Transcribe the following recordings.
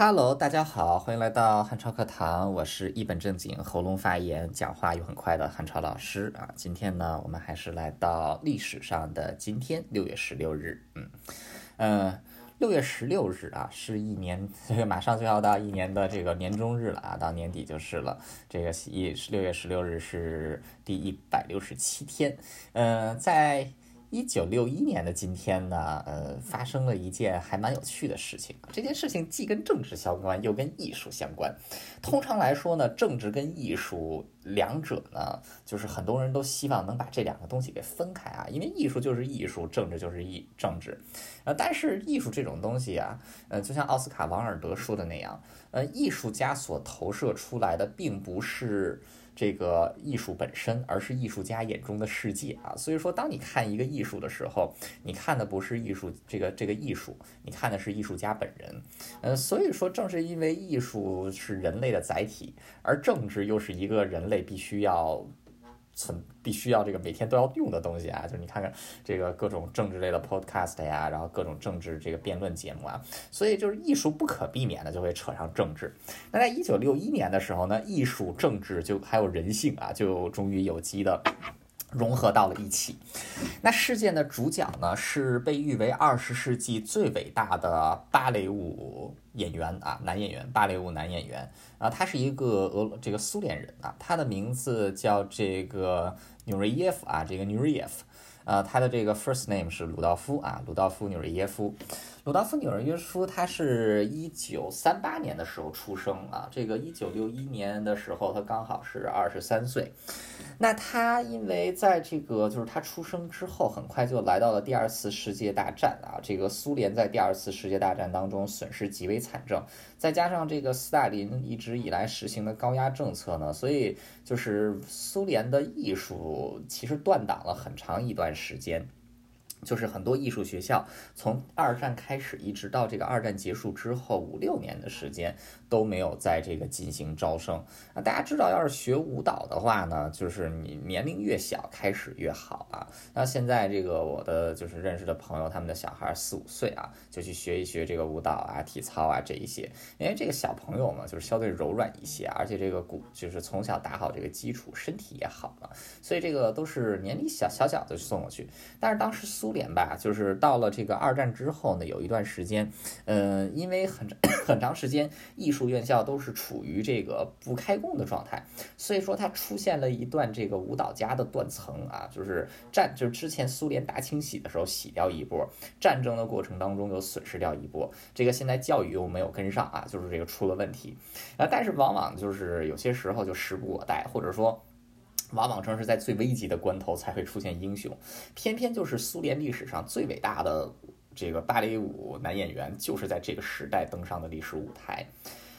Hello，大家好，欢迎来到汉超课堂，我是一本正经、喉咙发炎、讲话又很快的汉超老师啊。今天呢，我们还是来到历史上的今天，六月十六日。嗯嗯，六月十六日啊，是一年，马上就要到一年的这个年终日了啊，到年底就是了。这个一六月十六日是第一百六十七天。嗯，在。一九六一年的今天呢，呃，发生了一件还蛮有趣的事情。这件事情既跟政治相关，又跟艺术相关。通常来说呢，政治跟艺术两者呢，就是很多人都希望能把这两个东西给分开啊，因为艺术就是艺术，政治就是艺政治。呃，但是艺术这种东西啊，呃，就像奥斯卡王尔德说的那样，呃，艺术家所投射出来的并不是。这个艺术本身，而是艺术家眼中的世界啊。所以说，当你看一个艺术的时候，你看的不是艺术这个这个艺术，你看的是艺术家本人。嗯，所以说，正是因为艺术是人类的载体，而政治又是一个人类必须要。存必须要这个每天都要用的东西啊，就是你看看这个各种政治类的 podcast 呀，然后各种政治这个辩论节目啊，所以就是艺术不可避免的就会扯上政治。那在一九六一年的时候呢，艺术、政治就还有人性啊，就终于有机的。融合到了一起。那事件的主角呢，是被誉为二十世纪最伟大的芭蕾舞演员啊，男演员，芭蕾舞男演员啊，他是一个俄这个苏联人啊，他的名字叫这个纽瑞耶夫啊，这个纽瑞耶夫，呃，他的这个 first name 是鲁道夫啊，鲁道夫纽瑞耶夫。鲁道夫纽瑞耶夫，他是一九三八年的时候出生啊，这个一九六一年的时候，他刚好是二十三岁。那他因为在这个就是他出生之后，很快就来到了第二次世界大战啊。这个苏联在第二次世界大战当中损失极为惨重，再加上这个斯大林一直以来实行的高压政策呢，所以就是苏联的艺术其实断档了很长一段时间。就是很多艺术学校从二战开始，一直到这个二战结束之后五六年的时间都没有在这个进行招生啊。大家知道，要是学舞蹈的话呢，就是你年龄越小开始越好啊。那现在这个我的就是认识的朋友，他们的小孩四五岁啊，就去学一学这个舞蹈啊、体操啊这一些，因为这个小朋友嘛，就是相对柔软一些，而且这个骨就是从小打好这个基础，身体也好嘛，所以这个都是年龄小小小的送过去。但是当时苏。苏联吧，就是到了这个二战之后呢，有一段时间，嗯，因为很长 很长时间艺术院校都是处于这个不开工的状态，所以说它出现了一段这个舞蹈家的断层啊，就是战就是之前苏联大清洗的时候洗掉一波，战争的过程当中又损失掉一波，这个现在教育又没有跟上啊，就是这个出了问题啊，但是往往就是有些时候就时不我待，或者说。往往正是在最危急的关头才会出现英雄，偏偏就是苏联历史上最伟大的这个芭蕾舞男演员，就是在这个时代登上的历史舞台。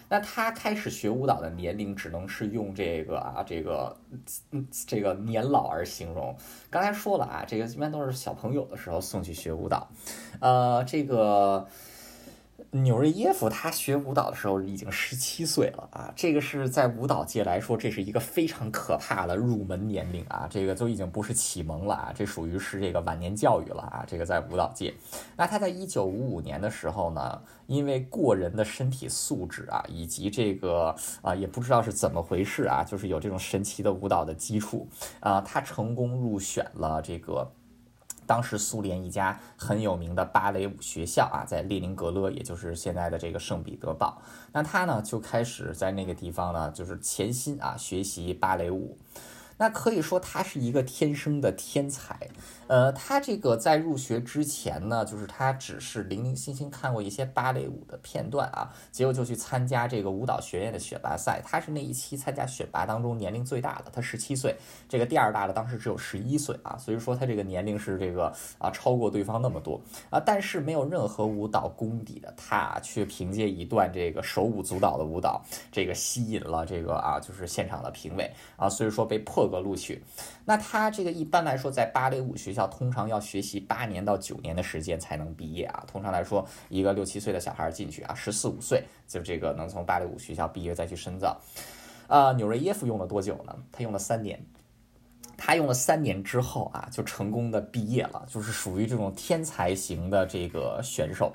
那他开始学舞蹈的年龄，只能是用这个啊，这个，这个年老而形容。刚才说了啊，这个一般都是小朋友的时候送去学舞蹈，呃，这个。纽瑞耶夫他学舞蹈的时候已经十七岁了啊，这个是在舞蹈界来说，这是一个非常可怕的入门年龄啊，这个就已经不是启蒙了啊，这属于是这个晚年教育了啊，这个在舞蹈界。那他在一九五五年的时候呢，因为过人的身体素质啊，以及这个啊，也不知道是怎么回事啊，就是有这种神奇的舞蹈的基础啊，他成功入选了这个。当时苏联一家很有名的芭蕾舞学校啊，在列宁格勒，也就是现在的这个圣彼得堡。那他呢就开始在那个地方呢，就是潜心啊学习芭蕾舞。那可以说他是一个天生的天才，呃，他这个在入学之前呢，就是他只是零零星星看过一些芭蕾舞的片段啊，结果就去参加这个舞蹈学院的选拔赛。他是那一期参加选拔当中年龄最大的，他十七岁，这个第二大的当时只有十一岁啊，所以说他这个年龄是这个啊超过对方那么多啊，但是没有任何舞蹈功底的他，却凭借一段这个手舞足蹈的舞蹈，这个吸引了这个啊就是现场的评委啊，所以说被破。个录取，那他这个一般来说，在芭蕾舞学校通常要学习八年到九年的时间才能毕业啊。通常来说，一个六七岁的小孩进去啊，十四五岁就这个能从芭蕾舞学校毕业再去深造。啊，纽瑞耶夫用了多久呢？他用了三年。他用了三年之后啊，就成功的毕业了，就是属于这种天才型的这个选手。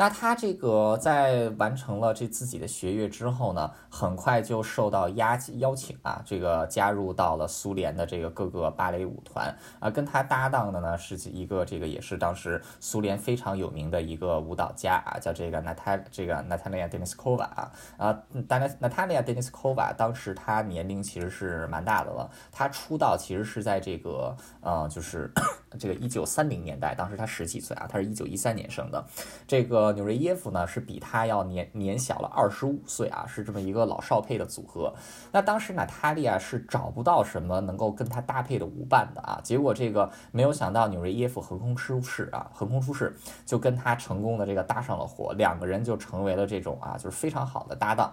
那他这个在完成了这自己的学业之后呢，很快就受到邀邀请啊，这个加入到了苏联的这个各个芭蕾舞团啊，跟他搭档的呢是一个这个也是当时苏联非常有名的一个舞蹈家啊，叫这个娜塔这个娜塔莉亚·德尼斯科娃啊啊，娜娜塔莉亚·德尼斯科娃当时她年龄其实是蛮大的了，她出道其实是在这个呃就是 这个一九三零年代，当时他十几岁啊，他是一九一三年生的，这个纽瑞耶夫呢是比他要年年小了二十五岁啊，是这么一个老少配的组合。那当时娜塔莉亚是找不到什么能够跟他搭配的舞伴的啊，结果这个没有想到纽瑞耶夫横空出世啊，横空出世就跟他成功的这个搭上了火，两个人就成为了这种啊就是非常好的搭档。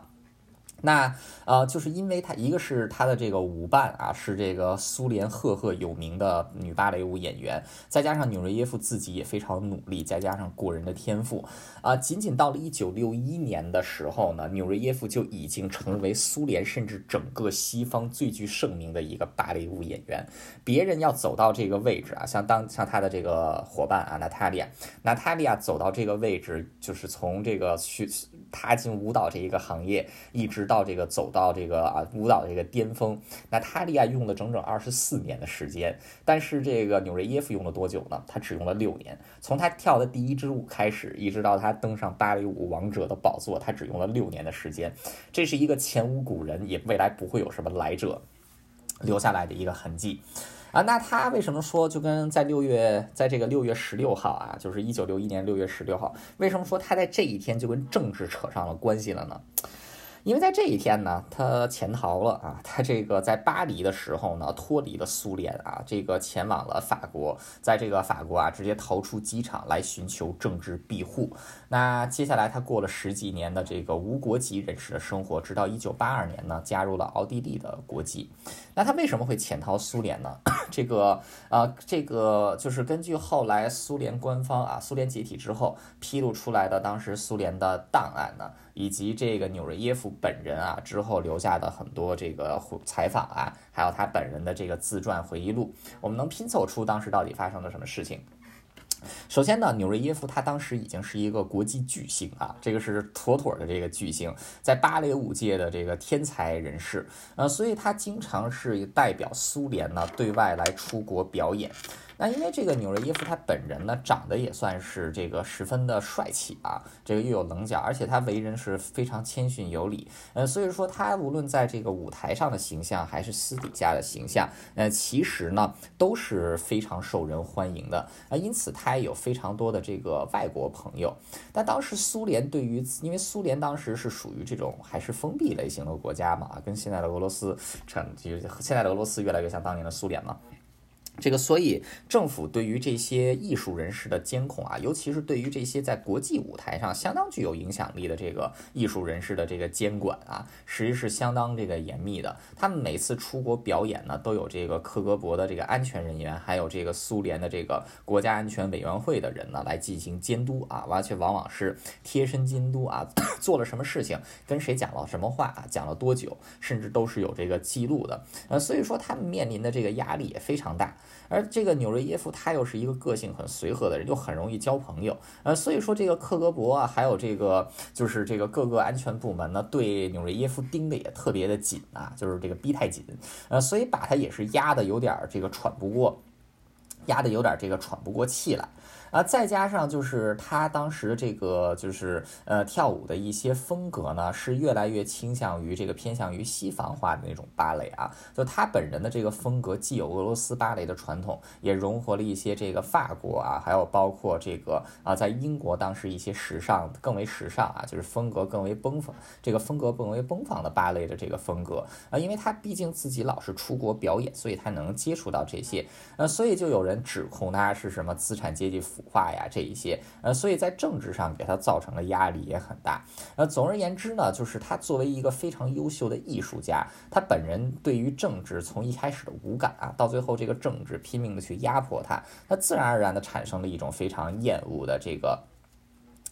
那呃，就是因为他一个是他的这个舞伴啊，是这个苏联赫赫有名的女芭蕾舞演员，再加上纽瑞耶夫自己也非常努力，再加上过人的天赋啊，仅仅到了一九六一年的时候呢，纽瑞耶夫就已经成为苏联甚至整个西方最具盛名的一个芭蕾舞演员。别人要走到这个位置啊，像当像他的这个伙伴啊，娜塔莉亚，娜塔莉亚走到这个位置，就是从这个去踏进舞蹈这一个行业，一直到。到这个走到这个啊舞蹈的这个巅峰，娜塔莉亚用了整整二十四年的时间，但是这个纽瑞耶夫用了多久呢？他只用了六年。从他跳的第一支舞开始，一直到他登上芭蕾舞王者的宝座，他只用了六年的时间。这是一个前无古人，也未来不会有什么来者留下来的一个痕迹啊。那他为什么说就跟在六月，在这个六月十六号啊，就是一九六一年六月十六号，为什么说他在这一天就跟政治扯上了关系了呢？因为在这一天呢，他潜逃了啊，他这个在巴黎的时候呢，脱离了苏联啊，这个前往了法国，在这个法国啊，直接逃出机场来寻求政治庇护。那接下来他过了十几年的这个无国籍人士的生活，直到一九八二年呢，加入了奥地利的国籍。那他为什么会潜逃苏联呢？这个啊，这个就是根据后来苏联官方啊，苏联解体之后披露出来的当时苏联的档案呢。以及这个纽瑞耶夫本人啊，之后留下的很多这个采访啊，还有他本人的这个自传回忆录，我们能拼凑出当时到底发生了什么事情。首先呢，纽瑞耶夫他当时已经是一个国际巨星啊，这个是妥妥的这个巨星，在芭蕾舞界的这个天才人士，呃，所以他经常是代表苏联呢对外来出国表演。那因为这个纽瑞耶夫他本人呢，长得也算是这个十分的帅气啊，这个又有棱角，而且他为人是非常谦逊有礼，呃，所以说他无论在这个舞台上的形象，还是私底下的形象，呃，其实呢都是非常受人欢迎的啊，因此他也有非常多的这个外国朋友。但当时苏联对于，因为苏联当时是属于这种还是封闭类型的国家嘛，跟现在的俄罗斯成，就现在的俄罗斯越来越像当年的苏联嘛。这个，所以政府对于这些艺术人士的监控啊，尤其是对于这些在国际舞台上相当具有影响力的这个艺术人士的这个监管啊，实际是相当这个严密的。他们每次出国表演呢，都有这个克格勃的这个安全人员，还有这个苏联的这个国家安全委员会的人呢来进行监督啊，而且往往是贴身监督啊，做了什么事情，跟谁讲了什么话啊，讲了多久，甚至都是有这个记录的。呃，所以说他们面临的这个压力也非常大。而这个纽瑞耶夫他又是一个个性很随和的人，就很容易交朋友，呃，所以说这个克格勃，还有这个就是这个各个安全部门呢，对纽瑞耶夫盯的也特别的紧啊，就是这个逼太紧，呃，所以把他也是压的有点这个喘不过，压的有点这个喘不过气来。啊，再加上就是他当时这个就是呃跳舞的一些风格呢，是越来越倾向于这个偏向于西方化的那种芭蕾啊。就他本人的这个风格，既有俄罗斯芭蕾的传统，也融合了一些这个法国啊，还有包括这个啊，在英国当时一些时尚更为时尚啊，就是风格更为奔放，这个风格更为奔放的芭蕾的这个风格啊。因为他毕竟自己老是出国表演，所以他能接触到这些，呃，所以就有人指控他是什么资产阶级腐。化呀，这一些，呃，所以在政治上给他造成的压力也很大。呃，总而言之呢，就是他作为一个非常优秀的艺术家，他本人对于政治从一开始的无感啊，到最后这个政治拼命的去压迫他，他自然而然的产生了一种非常厌恶的这个。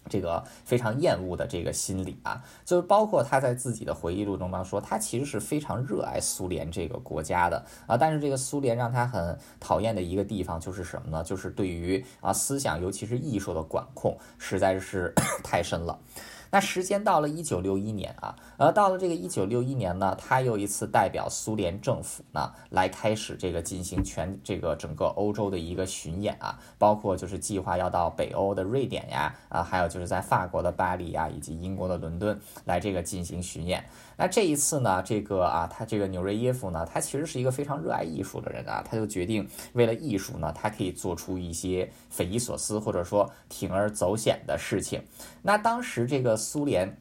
这个非常厌恶的这个心理啊，就是包括他在自己的回忆录中当说，他其实是非常热爱苏联这个国家的啊，但是这个苏联让他很讨厌的一个地方就是什么呢？就是对于啊思想，尤其是艺术的管控，实在是 太深了。那时间到了一九六一年啊，而，到了这个一九六一年呢，他又一次代表苏联政府呢，来开始这个进行全这个整个欧洲的一个巡演啊，包括就是计划要到北欧的瑞典呀，啊，还有就是在法国的巴黎呀，以及英国的伦敦来这个进行巡演。那这一次呢，这个啊，他这个纽瑞耶夫呢，他其实是一个非常热爱艺术的人啊，他就决定为了艺术呢，他可以做出一些匪夷所思或者说铤而走险的事情。那当时这个苏联。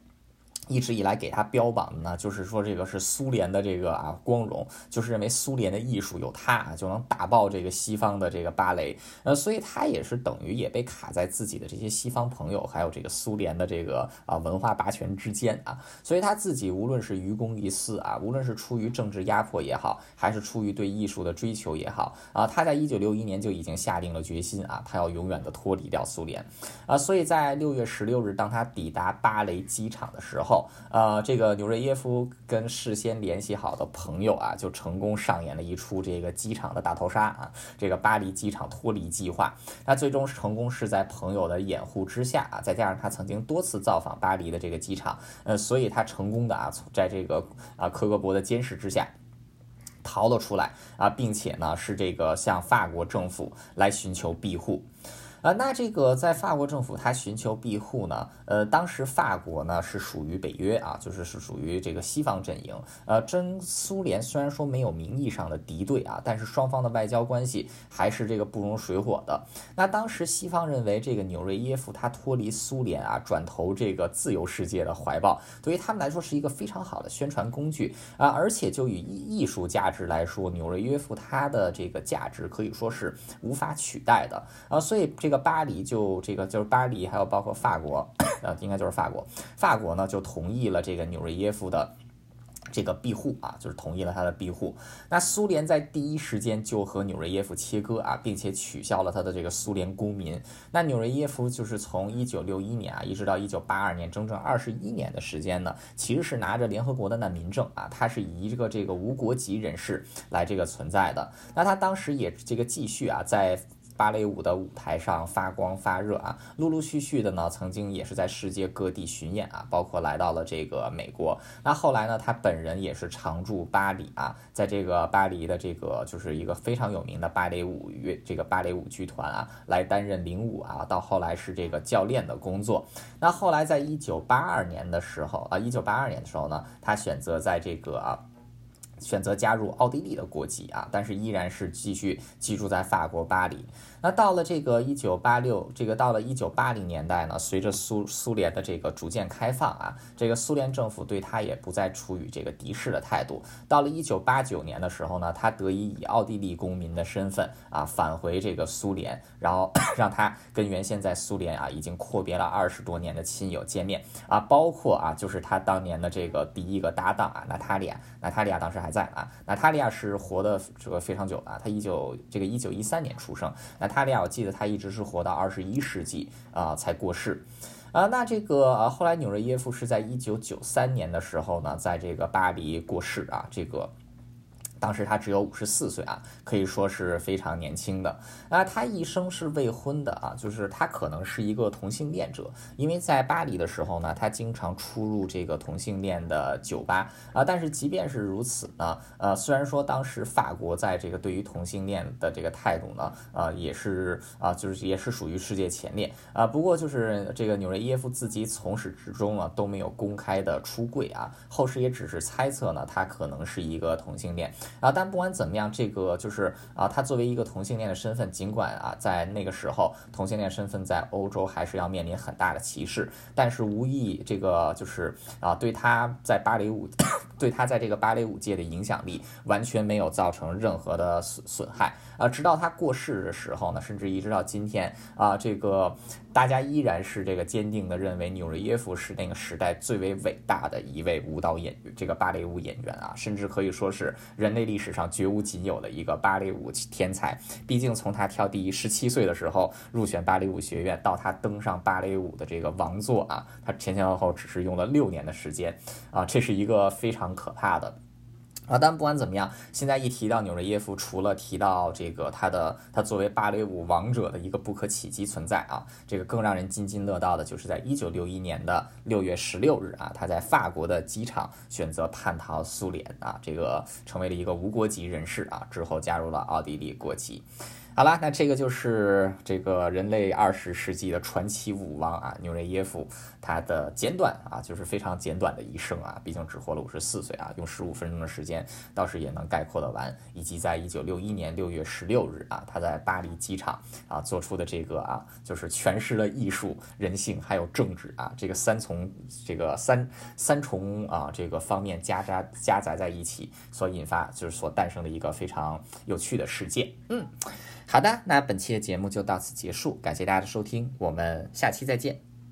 一直以来给他标榜的呢，就是说这个是苏联的这个啊光荣，就是认为苏联的艺术有他啊就能打爆这个西方的这个芭蕾，呃，所以他也是等于也被卡在自己的这些西方朋友还有这个苏联的这个啊文化霸权之间啊，所以他自己无论是愚公移私啊，无论是出于政治压迫也好，还是出于对艺术的追求也好啊，他在一九六一年就已经下定了决心啊，他要永远的脱离掉苏联啊，所以在六月十六日当他抵达巴雷机场的时候。呃，这个纽瑞耶夫跟事先联系好的朋友啊，就成功上演了一出这个机场的大逃杀啊，这个巴黎机场脱离计划。那最终成功是在朋友的掩护之下啊，再加上他曾经多次造访巴黎的这个机场，呃，所以他成功的啊，在这个啊科格博的监视之下逃了出来啊，并且呢是这个向法国政府来寻求庇护。啊，那这个在法国政府他寻求庇护呢？呃，当时法国呢是属于北约啊，就是是属于这个西方阵营。呃，真苏联虽然说没有名义上的敌对啊，但是双方的外交关系还是这个不容水火的。那当时西方认为这个纽瑞耶夫他脱离苏联啊，转投这个自由世界的怀抱，对于他们来说是一个非常好的宣传工具啊。而且就以艺艺术价值来说，纽瑞耶夫他的这个价值可以说是无法取代的啊。所以这个。巴黎就这个就是巴黎，还有包括法国，呃，应该就是法国。法国呢就同意了这个纽瑞耶夫的。这个庇护啊，就是同意了他的庇护。那苏联在第一时间就和纽瑞耶夫切割啊，并且取消了他的这个苏联公民。那纽瑞耶夫就是从一九六一年啊，一直到一九八二年，整整二十一年的时间呢，其实是拿着联合国的难民证啊，他是以一个这个无国籍人士来这个存在的。那他当时也这个继续啊，在。芭蕾舞的舞台上发光发热啊，陆陆续续的呢，曾经也是在世界各地巡演啊，包括来到了这个美国。那后来呢，他本人也是常驻巴黎啊，在这个巴黎的这个就是一个非常有名的芭蕾舞乐这个芭蕾舞剧团啊，来担任领舞啊，到后来是这个教练的工作。那后来在一九八二年的时候啊，一九八二年的时候呢，他选择在这个啊。选择加入奥地利的国籍啊，但是依然是继续居住在法国巴黎。那到了这个一九八六，这个到了一九八零年代呢，随着苏苏联的这个逐渐开放啊，这个苏联政府对他也不再处于这个敌视的态度。到了一九八九年的时候呢，他得以以奥地利公民的身份啊返回这个苏联，然后 让他跟原先在苏联啊已经阔别了二十多年的亲友见面啊，包括啊就是他当年的这个第一个搭档啊娜塔莉亚，娜塔莉亚当时还。在啊，娜塔莉亚是活的这个非常久了，她一九这个一九一三年出生。娜塔莉亚，我记得她一直是活到二十一世纪啊才过世啊。那这个，后来纽瑞耶夫是在一九九三年的时候呢，在这个巴黎过世啊，这个。当时他只有五十四岁啊，可以说是非常年轻的。那他一生是未婚的啊，就是他可能是一个同性恋者，因为在巴黎的时候呢，他经常出入这个同性恋的酒吧啊。但是即便是如此呢，呃，虽然说当时法国在这个对于同性恋的这个态度呢，呃，也是啊，就是也是属于世界前列啊。不过就是这个纽瑞耶夫自己从始至终啊都没有公开的出柜啊，后世也只是猜测呢，他可能是一个同性恋。啊，但不管怎么样，这个就是啊，他作为一个同性恋的身份，尽管啊，在那个时候，同性恋身份在欧洲还是要面临很大的歧视，但是无意这个就是啊，对他在芭蕾舞，对他在这个芭蕾舞界的影响力完全没有造成任何的损损害啊。直到他过世的时候呢，甚至一直到今天啊，这个大家依然是这个坚定的认为纽瑞耶夫是那个时代最为伟大的一位舞蹈演员，这个芭蕾舞演员啊，甚至可以说是人类历史上绝无仅有的一个芭蕾舞天才。毕竟从他跳第一十七岁的时候入选芭蕾舞学院，到他登上芭蕾舞的这个王座啊，他前前后后只是用了六年的时间啊，这是一个非常可怕的。啊，但不管怎么样，现在一提到纽瑞耶夫，除了提到这个他的他作为芭蕾舞王者的一个不可企及存在啊，这个更让人津津乐道的就是在一九六一年的六月十六日啊，他在法国的机场选择叛逃苏联啊，这个成为了一个无国籍人士啊，之后加入了奥地利国籍。好了，那这个就是这个人类二十世纪的传奇舞王啊，纽瑞耶夫，他的简短啊，就是非常简短的一生啊，毕竟只活了五十四岁啊，用十五分钟的时间倒是也能概括的完。以及在一九六一年六月十六日啊，他在巴黎机场啊做出的这个啊，就是诠释了艺术、人性还有政治啊这个三重这个三三重啊这个方面夹杂夹杂在一起所引发就是所诞生的一个非常有趣的世界。嗯。好的，那本期的节目就到此结束，感谢大家的收听，我们下期再见。